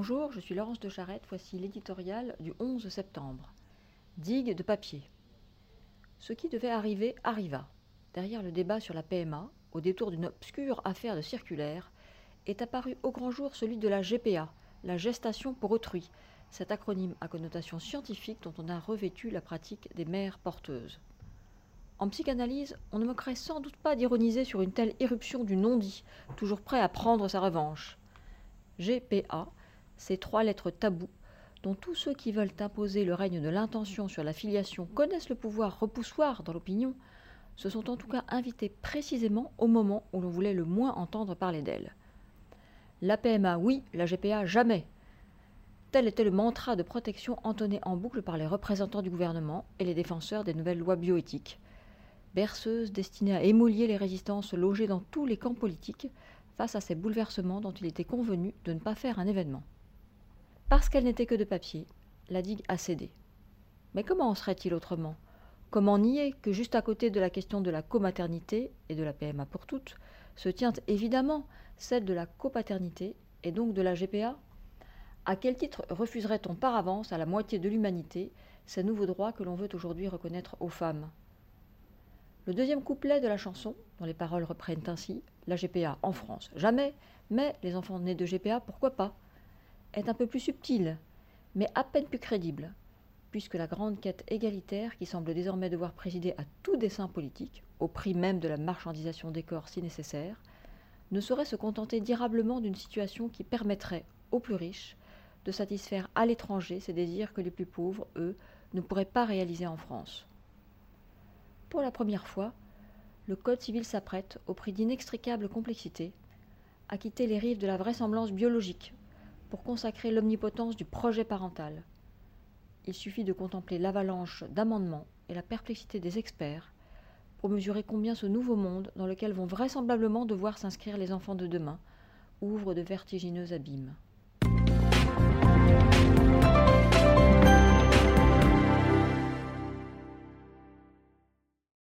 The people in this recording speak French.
Bonjour, je suis Laurence de Charette. Voici l'éditorial du 11 septembre. Digue de papier. Ce qui devait arriver arriva. Derrière le débat sur la PMA, au détour d'une obscure affaire de circulaire, est apparu au grand jour celui de la GPA, la gestation pour autrui, cet acronyme à connotation scientifique dont on a revêtu la pratique des mères porteuses. En psychanalyse, on ne moquerait sans doute pas d'ironiser sur une telle irruption du non-dit, toujours prêt à prendre sa revanche. GPA, ces trois lettres tabous, dont tous ceux qui veulent imposer le règne de l'intention sur la filiation connaissent le pouvoir repoussoir dans l'opinion, se sont en tout cas invités précisément au moment où l'on voulait le moins entendre parler d'elle. La PMA, oui, la GPA, jamais. Tel était le mantra de protection entonné en boucle par les représentants du gouvernement et les défenseurs des nouvelles lois bioéthiques. Berceuse destinée à émouiller les résistances logées dans tous les camps politiques face à ces bouleversements dont il était convenu de ne pas faire un événement. Parce qu'elle n'était que de papier, la digue a cédé. Mais comment en serait-il autrement? Comment nier que juste à côté de la question de la comaternité et de la PMA pour toutes, se tient évidemment celle de la copaternité et donc de la GPA À quel titre refuserait-on par avance à la moitié de l'humanité ces nouveaux droits que l'on veut aujourd'hui reconnaître aux femmes? Le deuxième couplet de la chanson, dont les paroles reprennent ainsi La GPA en France, jamais, mais les enfants nés de GPA, pourquoi pas? Est un peu plus subtil, mais à peine plus crédible, puisque la grande quête égalitaire, qui semble désormais devoir présider à tout dessein politique, au prix même de la marchandisation des corps si nécessaire, ne saurait se contenter durablement d'une situation qui permettrait aux plus riches de satisfaire à l'étranger ces désirs que les plus pauvres, eux, ne pourraient pas réaliser en France. Pour la première fois, le Code civil s'apprête, au prix d'inextricables complexités, à quitter les rives de la vraisemblance biologique pour consacrer l'omnipotence du projet parental. Il suffit de contempler l'avalanche d'amendements et la perplexité des experts pour mesurer combien ce nouveau monde, dans lequel vont vraisemblablement devoir s'inscrire les enfants de demain, ouvre de vertigineux abîmes.